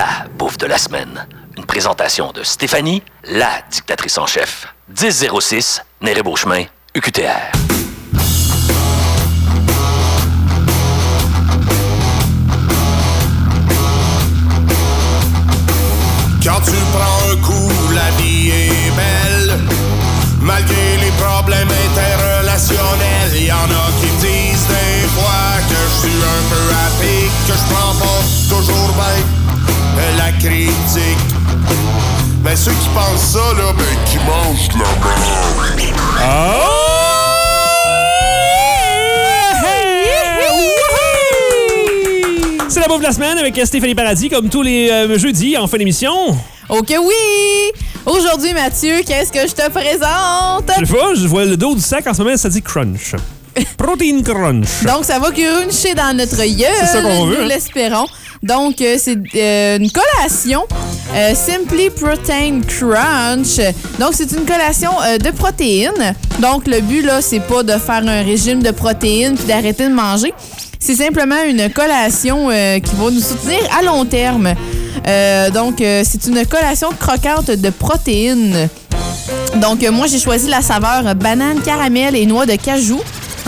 la bouffe de la semaine. Une présentation de Stéphanie, la dictatrice en chef. 1006, Néré Beauchemin, UQTR. Quand tu prends un coup, la vie est belle. Malgré les problèmes interrelationnels, y en a qui disent des fois que je suis un peu rapide, que je prends pas toujours bien critique. Mais ceux qui pensent ça, là, ben qui mangent de la merde. C'est la bouffe de la semaine avec Stéphanie Paradis, comme tous les euh, jeudis en fin d'émission. Ok, oui! Aujourd'hui, Mathieu, qu'est-ce que je te présente? Je sais pas, je vois le dos du sac en ce moment, ça dit crunch. Protein crunch. Donc, ça va cruncher dans notre gueule. C'est ça qu'on veut, Nous hein. l'espérons. Donc, euh, c'est euh, une collation euh, Simply Protein Crunch. Donc, c'est une collation de protéines. Donc, le but, là, c'est pas de faire un régime de protéines puis d'arrêter de manger. C'est simplement une collation qui va nous soutenir à long terme. Donc, c'est une collation croquante de protéines. Donc, moi, j'ai choisi la saveur banane, caramel et noix de cajou.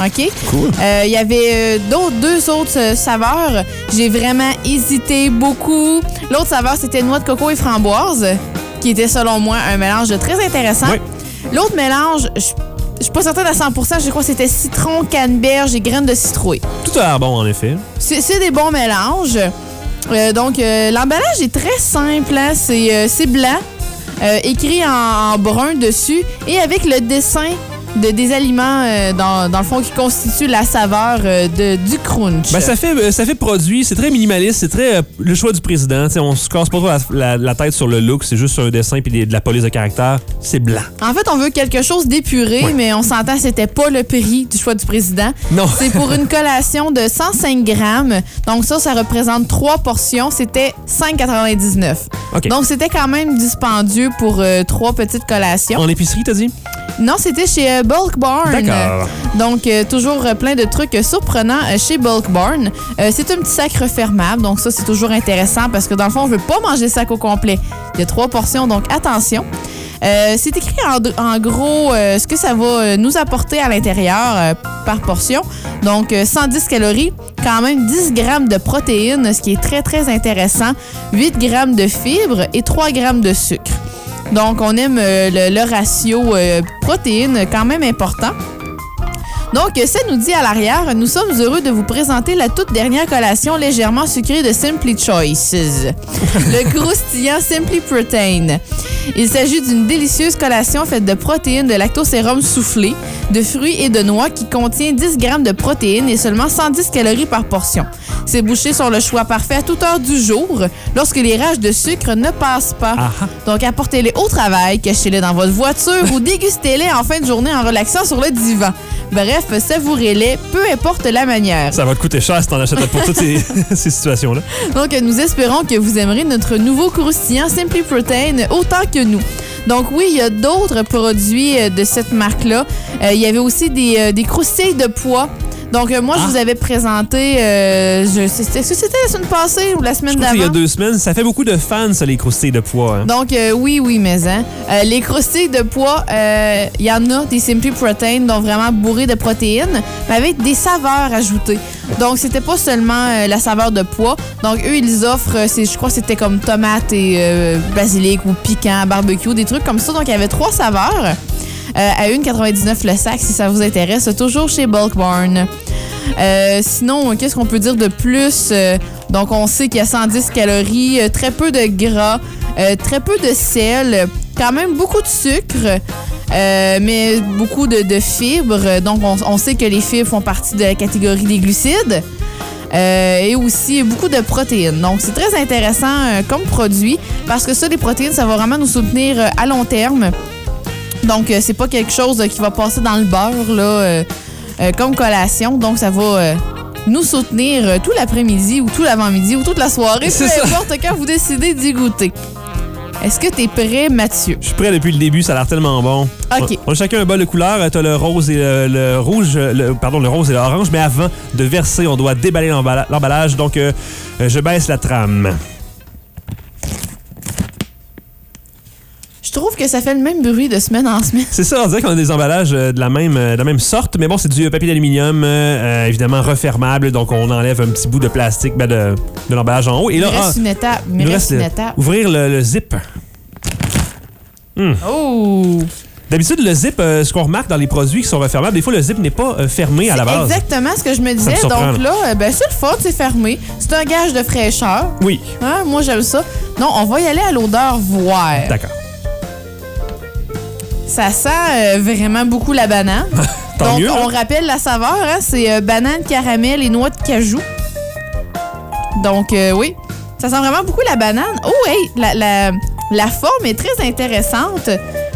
OK? Cool. Euh, Il y avait euh, d'autres, deux autres euh, saveurs. J'ai vraiment hésité beaucoup. L'autre saveur, c'était noix de coco et framboise, qui était, selon moi, un mélange très intéressant. Oui. L'autre mélange, je je suis pas certaine à 100% je crois que c'était citron, canneberge et graines de citrouille. Tout a l'air bon, en effet. C'est des bons mélanges. Euh, donc, euh, l'emballage est très simple. hein. C'est euh, blanc, écrit en, en brun dessus et avec le dessin de, des aliments, euh, dans, dans le fond, qui constituent la saveur euh, de, du crunch. Ben, ça fait, euh, ça fait produit, c'est très minimaliste, c'est très euh, le choix du président. T'sais, on se casse pas trop la, la- la tête sur le look, c'est juste un dessin puis de la police de caractère. C'est blanc. En fait, on veut quelque chose d'épuré, Ouais. mais on s'entend, c'était pas le prix du choix du président. Non. C'est pour une collation de 105 grammes. Donc ça, ça représente trois portions. C'était 5,99. OK. Donc c'était quand même dispendieux pour trois petites collations. En épicerie, t'as dit? Non, c'était chez euh, Bulk Barn. D'accord. Donc, euh, toujours euh, plein de trucs surprenants chez Bulk Barn. Euh, c'est un petit sac refermable, donc ça, c'est toujours intéressant parce que dans le fond, on veut pas manger le sac au complet. Il y a trois portions, donc attention. Euh, c'est écrit en, en gros euh, ce que ça va nous apporter à l'intérieur euh, par portion. Donc, euh, 110 calories, quand même 10 grammes de protéines, ce qui est très, très intéressant. 8 grammes de fibres et 3 grammes de sucre. Donc, on aime euh, le, le ratio euh, protéines quand même important. Donc, ça nous dit à l'arrière, nous sommes heureux de vous présenter la toute dernière collation légèrement sucrée de Simply Choices, le croustillant Simply Protein. Il s'agit d'une délicieuse collation faite de protéines de lactosérum soufflé, de fruits et de noix qui contient 10 grammes de protéines et seulement 110 calories par portion. Ces bouchées sont le choix parfait à toute heure du jour lorsque les rages de sucre ne passent pas. Ah ah. Donc, apportez-les au travail, cachez-les dans votre voiture ou dégustez-les en fin de journée en relaxant sur le divan. Bref, savourez-les, peu importe la manière. Ça va te coûter cher si t'en achètes pour toutes ces, ces situations-là. Donc, nous espérons que vous aimerez notre nouveau croustillant Simply Protein autant que nous. Donc oui, il y a d'autres produits euh, de cette marque-là. Euh, il y avait aussi des, euh, des croustilles de pois. Donc euh, moi, je Ah. vous avais présenté, euh, est-ce que c'était la semaine passée ou la semaine crois qu'il y a d'avant? deux semaines, ça fait beaucoup de fans, ça, les croustilles de pois. hein. Donc, euh, oui, oui, mais hein. Les croustilles de pois, il y en a des Simply Protein, donc vraiment bourrés de protéines, mais avec des saveurs ajoutées. Donc, c'était pas seulement la saveur de pois. Donc, eux, ils offrent, je crois que c'était comme tomate et basilic ou piquant, barbecue, des trucs comme ça. Donc, il y avait trois saveurs. Euh, à 1,99 le sac si ça vous intéresse, toujours chez Bulk Barn. Euh, sinon, qu'est-ce qu'on peut dire de plus? Euh, donc, on sait qu'il y a 110 calories, très peu de gras, très peu de sel, quand même beaucoup de sucre, mais beaucoup de, fibres. Donc, on, sait que les fibres font partie de la catégorie des glucides. Et aussi beaucoup de protéines. Donc, c'est très intéressant comme produit parce que ça, les protéines, ça va vraiment nous soutenir à long terme. Donc, euh, c'est pas quelque chose euh, qui va passer dans le beurre, là, euh, comme collation. Donc, ça va nous soutenir tout l'après-midi ou tout l'avant-midi ou toute la soirée, peu ça. importe quand vous décidez d'y goûter. Est-ce que t'es prêt, Mathieu? Je suis prêt depuis le début, ça a l'air tellement bon. OK. On, on a chacun un bol de couleur. T'as le rose et le, le rouge, le- pardon, le rose et l'orange, mais avant de verser, on doit déballer l'emballa- l'emballage. Donc, euh, je baisse la trame. trouve que ça fait le même bruit de semaine en semaine. C'est ça, on dirait qu'on a des emballages euh, de la même, euh, de la même sorte, mais bon, c'est du papier d'aluminium, euh, évidemment refermable, donc on enlève un petit bout de plastique ben, de, de l'emballage en haut. Et Il là, reste ah, une étape. Il il reste une étape. ouvrir le, le zip. Oh! D'habitude, le zip, euh, ce qu'on remarque dans les produits qui sont refermables, des fois, le zip n'est pas euh, fermé à la base. exactement ce que je me disais. Donc là, euh, ben, c'est le fun, c'est fermé. C'est un gage de fraîcheur. Oui, Hein, Moi, j'aime ça. Non, on va y aller à l'odeur voir. d'accord. Ça sent euh, vraiment beaucoup la banane. Tant Donc, mieux. on hein? rappelle la saveur, hein, c'est euh, banane, caramel et noix de cajou. Donc, euh, oui, ça sent vraiment beaucoup la banane. Oh, hey, la, la, la forme est très intéressante.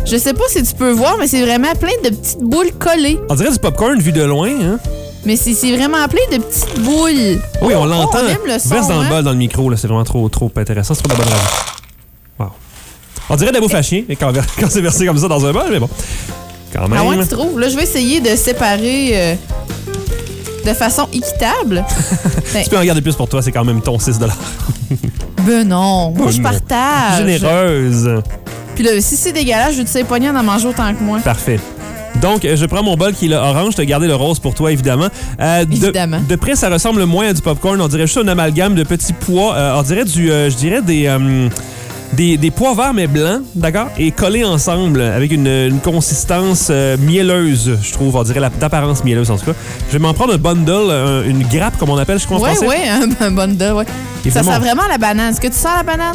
Je sais pas si tu peux voir, mais c'est vraiment plein de petites boules collées. On dirait du popcorn vu de loin. Hein? Mais c'est vraiment plein de petites boules. Oui, on Oh, l'entend. on aime le son, Verse dans le hein? bol, dans le micro, là, c'est vraiment trop, trop intéressant. C'est trop de la bonne radio. On dirait de la bouffe à chien quand, quand c'est versé comme ça dans un bol, mais bon. Quand même. Ah ouais, tu trouves? Là, je vais essayer de séparer euh, de façon équitable. Ben, Tu peux en garder plus pour toi, c'est quand même ton 6 ben non, moi, je partage. Généreuse. Puis là, si c'est dégueulasse, je vais te sais pogner en en manger autant que moi. Parfait. Donc, euh, je prends mon bol qui est le orange. Je te garder le rose pour toi, évidemment. Euh, de, Évidemment. De près, ça ressemble moins à du popcorn. On dirait juste un amalgame de petits pois. Euh, on dirait du, euh, je dirais des, euh, des, des pois verts mais blancs, d'accord, et collés ensemble avec une, une consistance euh, mielleuse, je trouve. On dirait la- d'apparence mielleuse en tout cas. Je vais m'en prendre un bundle, un- une grappe comme on appelle, je crois en français. ouais, un, un bundle. Et Ça vraiment- sent vraiment la banane. Est-ce que tu sens la banane?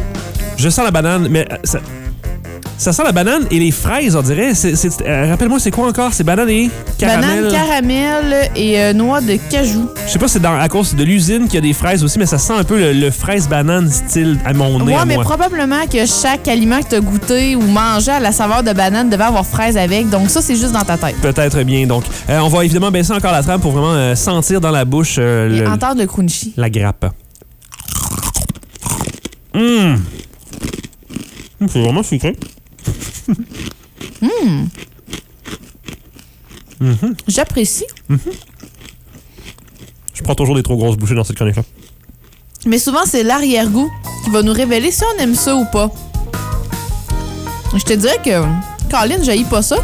Je sens la banane, mais euh, ça, ça sent la banane et les fraises, on dirait. Euh, Rappelle-moi, c'est quoi encore? C'est banane et caramel. Banane, caramel et euh, noix de cajou. Je sais pas si c'est à cause de l'usine qu'il y a des fraises aussi, mais ça sent un peu le, le fraise-banane style à mon nez. Ouais, à mais moi. probablement que chaque aliment que tu as goûté ou mangé à la saveur de banane devait avoir fraise avec. Donc ça, c'est juste dans ta tête. Peut-être bien. Donc, euh, on va évidemment baisser encore la trame pour vraiment sentir dans la bouche le- entendre le crunchy. la grappe. Hum! Hum, C'est vraiment sucré. J'apprécie. Je prends toujours des trop grosses bouchées dans cette chronique-là. Mais souvent, c'est l'arrière-goût qui va nous révéler si on aime ça ou pas. Je te dirais que Colin, j'haïs pas ça.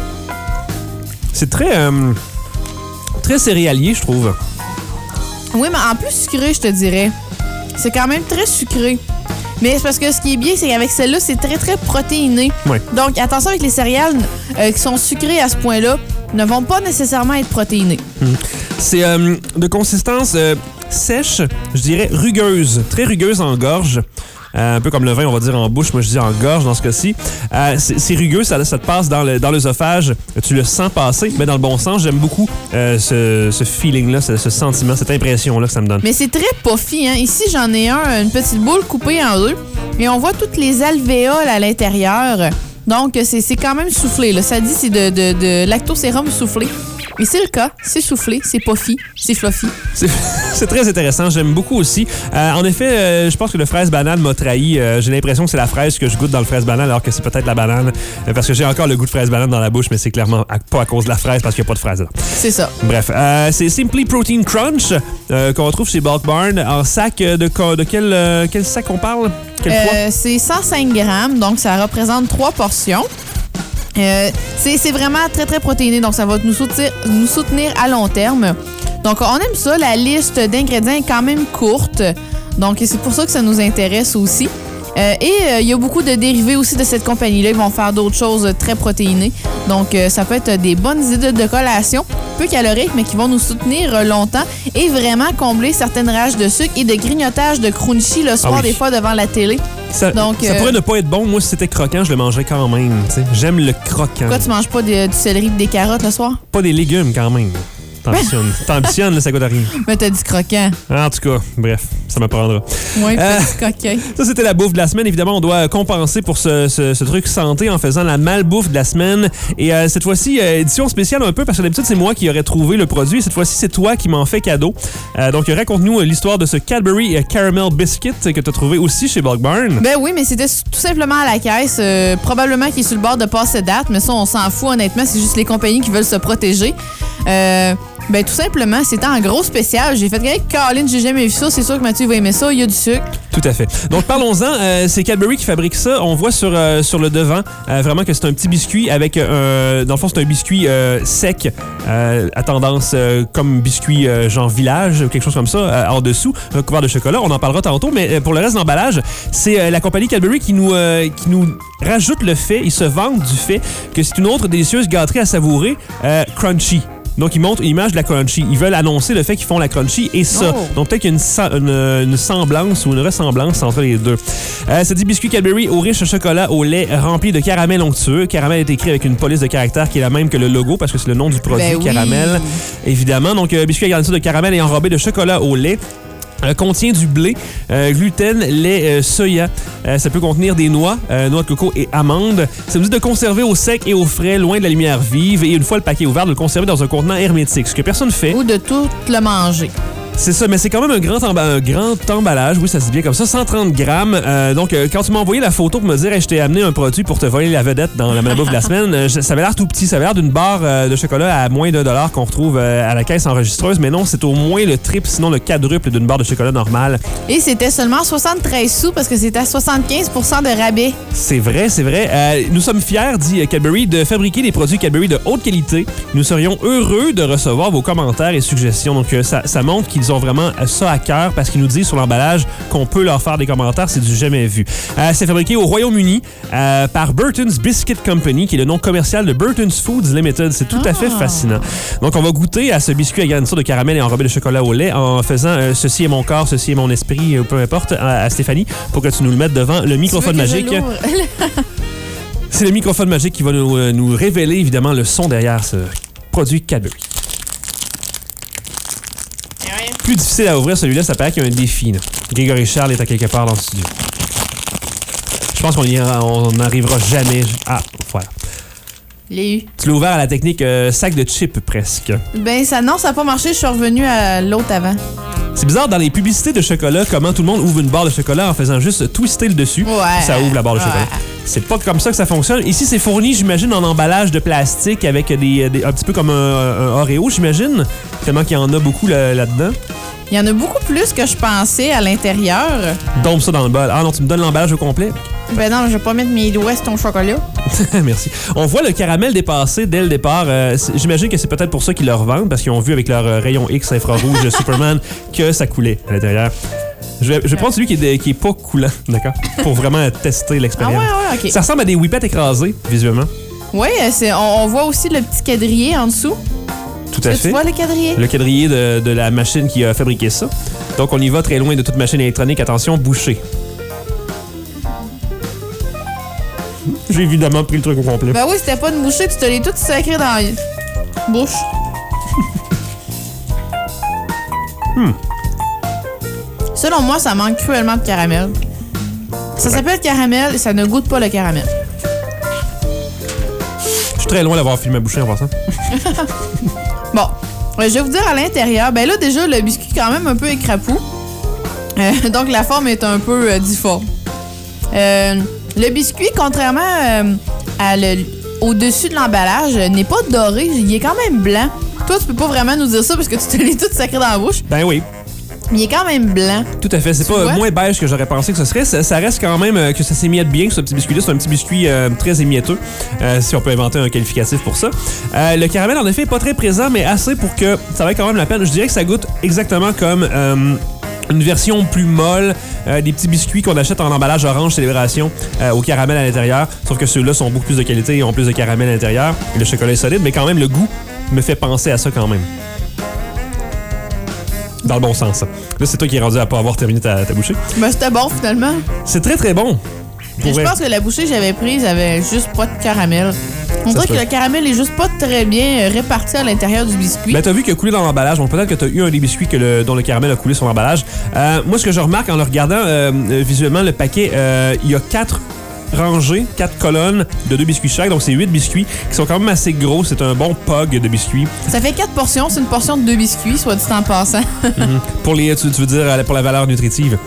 C'est très, euh, très céréalier, je trouve. Oui, mais en plus sucré, je te dirais. C'est quand même très sucré. Mais c'est parce que ce qui est bien, c'est qu'avec celle-là, c'est très, très protéiné. Ouais. Donc, attention avec les céréales euh, qui sont sucrées à ce point-là, ne vont pas nécessairement être protéinées. C'est euh, de consistance euh, sèche, je dirais rugueuse, très rugueuse en gorge. Euh, un peu comme le vin, on va dire en bouche, moi je dis en gorge dans ce cas-ci. Euh, c'est rugueux, ça, ça te passe dans l'œsophage, tu le sens passer, mais dans le bon sens. J'aime beaucoup euh, ce, ce feeling-là, ce, ce sentiment, cette impression-là que ça me donne. Mais c'est très puffy. Hein? Ici, j'en ai un, une petite boule coupée en deux. Et on voit toutes les alvéoles à l'intérieur. Donc, c'est c'est quand même soufflé. Là. Ça dit c'est de, de, de lactosérum soufflé. Et c'est le cas. C'est soufflé, c'est puffy, c'est fluffy. C'est très intéressant, j'aime beaucoup aussi. Euh, en effet, euh, je pense que le fraise banane m'a trahi. Euh, j'ai l'impression que c'est la fraise que je goûte dans le fraise banane, alors que c'est peut-être la banane, parce que j'ai encore le goût de fraise banane dans la bouche, mais c'est clairement à- pas à cause de la fraise, parce qu'il n'y a pas de fraise dedans. C'est ça. Bref, c'est Simply Protein Crunch qu'on retrouve chez Bulk Barn en sac de, de quel, quel sac on parle? Quel poids? C'est 105 grammes, donc ça représente trois portions. Euh, c'est c'est vraiment très, très protéiné, donc ça va nous soutenir, nous soutenir à long terme. Donc, on aime ça. La liste d'ingrédients est quand même courte. Donc, c'est pour ça que ça nous intéresse aussi. Euh, et euh, il y a beaucoup de dérivés aussi de cette compagnie-là. Ils vont faire d'autres choses euh, très protéinées. Donc, euh, ça peut être des bonnes idées de collation, peu caloriques, mais qui vont nous soutenir longtemps et vraiment combler certaines rages de sucre et de grignotage de crunchy le soir, Ah oui. des fois, devant la télé. ça donc, ça pourrait ne pas être bon. Moi, si c'était croquant, je le mangerais quand même. J'aime le croquant. Pourquoi tu manges pas de- du céleri et des carottes le soir? Pas des légumes quand même. T'ambitionnes, T'ambitionnes, ça coûte rien. Mais t'as dit croquant. En tout cas, bref, ça me prendra. Oui, Euh. Ça, c'était la bouffe de la semaine. Évidemment, on doit compenser pour ce, ce- ce truc santé en faisant la malbouffe de la semaine. Et euh, cette fois-ci, euh, édition spéciale un peu, parce que d'habitude, c'est moi qui aurais trouvé le produit. Cette fois-ci, c'est toi qui m'en fais cadeau. Euh, donc, raconte-nous l'histoire de ce Cadbury Caramel Biscuit que tu as trouvé aussi chez Bulk Barn. Ben oui, mais c'était tout simplement à la caisse. probablement qu'il est sur le bord de passer date, mais ça, on s'en fout honnêtement. C'est juste les compagnies qui veulent se protéger. Euh, Ben tout simplement, c'était en gros spécial. J'ai fait avec Colin, j'ai jamais vu ça. C'est sûr que Mathieu va aimer ça. Il y a du sucre. Tout à fait. Donc parlons-en. Euh, c'est Cadbury qui fabrique ça. On voit sur, euh, sur le devant euh, vraiment que c'est un petit biscuit avec, euh, dans le fond, c'est un biscuit sec à tendance comme biscuit genre village ou quelque chose comme ça en dessous, recouvert de chocolat. On en parlera tantôt. Mais pour le reste de l'emballage, c'est la compagnie Cadbury qui nous, qui nous rajoute le fait, ils se vantent du fait que c'est une autre délicieuse gâterie à savourer, crunchy. Donc, ils montrent une image de la crunchy. Ils veulent annoncer le fait qu'ils font la crunchy et ça. Oh. Donc, peut-être qu'il y a une, sa- une- une semblance ou une ressemblance entre les deux. Euh, c'est dit biscuit Cadbury au riche chocolat au lait rempli de caramel onctueux. Caramel est écrit avec une police de caractère qui est la même que le logo parce que c'est le nom du produit Ben oui. caramel, évidemment. Donc, euh, biscuit à garniture de caramel et enrobé de chocolat au lait. Euh, contient du blé, euh, gluten, lait, euh, soya. Ça peut contenir des noix, noix de coco et amandes. Ça nous dit de conserver au sec et au frais, loin de la lumière vive. Et une fois le paquet ouvert, de le conserver dans un contenant hermétique. Ce que personne fait. Ou de tout le manger. C'est ça, mais c'est quand même un grand, un grand emballage. Oui, ça se dit bien comme ça. 130 grammes. Euh, donc, euh, quand tu m'as envoyé la photo pour me dire, Hey, je t'ai amené un produit pour te voler la vedette dans la bouffe de la semaine, euh, ça avait l'air tout petit. Ça avait l'air d'une barre de chocolat à moins d'un dollar qu'on retrouve à la caisse enregistreuse. Mais non, c'est au moins le triple, sinon le quadruple d'une barre de chocolat normale. Et c'était seulement 73 sous parce que c'était à 75% de rabais. C'est vrai, c'est vrai. Euh, nous sommes fiers, dit Cadbury, de fabriquer des produits Cadbury de haute qualité. Nous serions heureux de recevoir vos commentaires et suggestions. Donc, ça, ça montre qu'ils ont vraiment euh, ça à cœur parce qu'ils nous disent sur l'emballage qu'on peut leur faire des commentaires. C'est du jamais vu. Euh, c'est fabriqué au Royaume-Uni euh, par Burton's Biscuit Company, qui est le nom commercial de Burton's Foods Limited. C'est tout à fait Ah. fascinant. Donc, on va goûter à ce biscuit à garniture de caramel et enrobé de chocolat au lait en faisant euh, ceci est mon corps, ceci est mon esprit, peu importe, à, à Stéphanie, pour que tu nous le mettes devant le microphone magique. C'est le microphone magique qui va nous, nous révéler évidemment le son derrière ce produit Cadbury. Plus difficile à ouvrir celui-là, ça paraît qu'il y a un défi. là. Grégory Charles est à quelque part dans le studio. Je pense qu'on n'arrivera jamais. Ah, voilà. L'ai eu. Tu l'as ouvert à la technique euh, sac de chip presque. Ben ça, non, ça n'a pas marché. Je suis revenue à l'autre avant. C'est bizarre dans les publicités de chocolat comment tout le monde ouvre une barre de chocolat en faisant juste twister le dessus. Ouais. Ça ouvre la barre de Ouais. chocolat. C'est pas comme ça que ça fonctionne. Ici, c'est fourni, j'imagine, en emballage de plastique avec des, des- un petit peu comme un, un Oreo, j'imagine. Tellement qu'il y en a beaucoup là- là-dedans. Il y en a beaucoup plus que je pensais à l'intérieur. Dompe ça dans le bol. Ah non, tu me donnes l'emballage au complet. Ben non, je vais pas mettre mes doigts sur ton chocolat. Merci. On voit le caramel dépasser dès le départ. Euh, J'imagine que c'est peut-être pour ça qu'ils le revendent, parce qu'ils ont vu avec leur euh, rayon X infrarouge de Superman que ça coulait à l'intérieur. Je vais, je vais prendre celui qui est, de- qui est pas coulant, d'accord? Pour vraiment tester Ah ouais, l'expérience. ouais, ok. Ça ressemble à des whippets écrasés, visuellement. Oui, c'est, on, on voit aussi le petit quadrillé en dessous. Tout à Là, fait. tu vois le quadrillé? Le quadrillé de, de la machine qui a fabriqué ça. Donc, on y va très loin de toute machine électronique. Attention, bouché. J'ai évidemment pris le truc au complet. Ben oui, c'était pas une bouchée, tu te l'es tout sacré dans la bouche. Selon moi, ça manque cruellement de caramel. Ça s'appelle caramel et ça ne goûte pas le caramel. Je suis très loin d'avoir filmé ma bouchée en passant. Bon, je vais vous dire à l'intérieur, ben là déjà le biscuit est quand même un peu écrapou. Euh, donc la forme est un peu euh, difforme. Euh, le biscuit, contrairement à le- au-dessus de l'emballage, n'est pas doré, il est quand même blanc. Toi, tu peux pas vraiment nous dire ça parce que tu te l'es tout sacré dans la bouche, Ben oui, mais il est quand même blanc. tout à fait. C'est pas vois? moins beige que j'aurais pensé que ce serait. Ça, ça reste quand même euh, que ça s'émiette bien, ce petit biscuit-là. C'est un petit biscuit euh, très émietteux, euh, si on peut inventer un qualificatif pour ça. Le caramel, en effet, est pas très présent, mais assez pour que ça vaille quand même la peine. Je dirais que ça goûte exactement comme... une version plus molle, euh, des petits biscuits qu'on achète en emballage orange célébration euh, au caramel à l'intérieur. Sauf que ceux-là sont beaucoup plus de qualité et ont plus de caramel à l'intérieur. Et le chocolat est solide, mais quand même, le goût me fait penser à ça quand même. Dans le bon sens. Là, c'est toi qui es rendu à pas avoir terminé ta, ta bouchée. Ben c'était bon finalement. C'est très très bon. Mais je vrai. pense que la bouchée que j'avais prise avait juste pas de caramel. On dirait que le caramel est juste pas très bien euh, réparti à l'intérieur du biscuit. Ben, t'as vu qu'il a coulé dans l'emballage, donc peut-être que t'as eu un des biscuits que le- dont le caramel a coulé sur l'emballage. Euh, moi, ce que je remarque en le regardant euh, visuellement, le paquet, euh, il y a quatre rangées, quatre colonnes de deux biscuits chaque, donc c'est huit biscuits qui sont quand même assez gros. C'est un bon pog de biscuits. Ça fait quatre portions, c'est une portion de deux biscuits, soit dit en passant. Pour les, tu, tu veux dire euh, pour la valeur nutritive.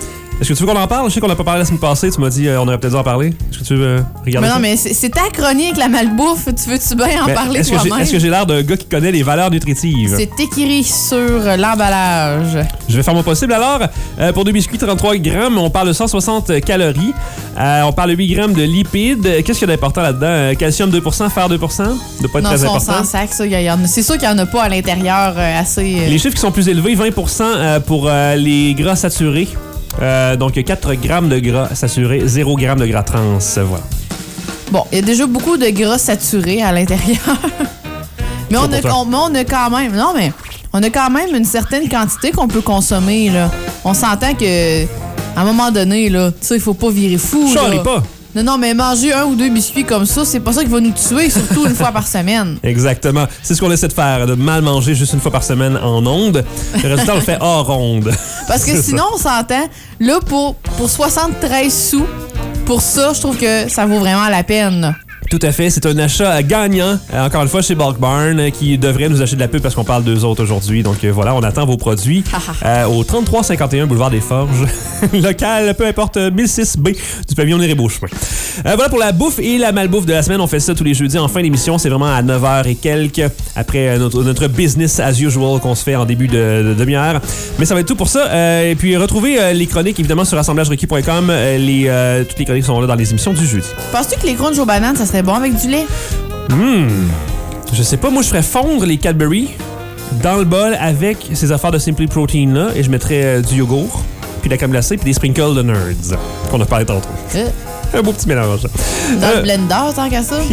Est-ce que tu veux qu'on en parle? Je sais qu'on n'a pas parlé la semaine passée. Tu m'as dit euh, on aurait peut-être dû en parler. Est-ce que tu veux euh, regarder Mais non, ça? mais c'est ta chronique, la malbouffe. Tu veux-tu bien en Ben, parler Est-ce que est-ce que j'ai l'air d'un gars qui connaît les valeurs nutritives? C'est écrit sur l'emballage. Je vais faire mon possible alors. Euh, pour deux biscuits, 33 grammes, on parle de 160 calories. Euh, on parle de 8 grammes de lipides. Qu'est-ce qu'il y a d'important là-dedans? Calcium 2% fer 2% de pas être Non, très important. sac, ça. y a- y en a- C'est sûr qu'il n'y en a pas à l'intérieur assez. Les chiffres qui sont plus élevés, 20% euh, pour les gras saturés. Euh, donc 4 grammes de gras saturés, 0 grammes de gras trans. Voilà. Bon, il y a déjà beaucoup de gras saturés à l'intérieur. mais, on a, on, mais on a quand même. Non, mais on a quand même une certaine quantité qu'on peut consommer, là. On s'entend que. À un moment donné, là, tu sais, il faut pas virer fou. Charrie pas. Non, non, mais manger un ou deux biscuits comme ça, c'est pas ça qui va nous tuer, surtout une fois par semaine. Exactement. C'est ce qu'on essaie de faire, de mal manger juste une fois par semaine en onde. Le résultat, on le fait hors onde. Parce que sinon, on s'entend, là, pour, pour 73 sous, pour ça, je trouve que ça vaut vraiment la peine. Tout à fait. C'est un achat gagnant, euh, encore une fois, chez Bulk Barn, euh, qui devrait nous acheter de la pub parce qu'on parle d'eux autres aujourd'hui. Donc euh, voilà, on attend vos produits euh, au 3351 Boulevard des Forges. Local, peu importe, euh, 1006B du pavillon des Beauchemin. Euh, voilà pour la bouffe et la malbouffe de la semaine. On fait ça tous les jeudis en fin d'émission. C'est vraiment à 9h et quelques après notre, notre business as usual qu'on se fait en début de, de demi-heure. Mais ça va être tout pour ça. Euh, et puis retrouvez euh, les chroniques évidemment sur assemblagerequis.com. Les, toutes les chroniques sont là dans les émissions du jeudi. Penses-tu que les crunchs aux bananes, ça serait bon avec du lait? Je sais pas, moi je ferais fondre les Cadbury dans le bol avec ces affaires de Simply Protein là et je mettrais euh, du yogourt, puis de la crème glacée, puis des sprinkles de Nerds qu'on a parlé tantôt. Euh, Un beau petit mélange. dans Euh, le blender, tant qu'à ça?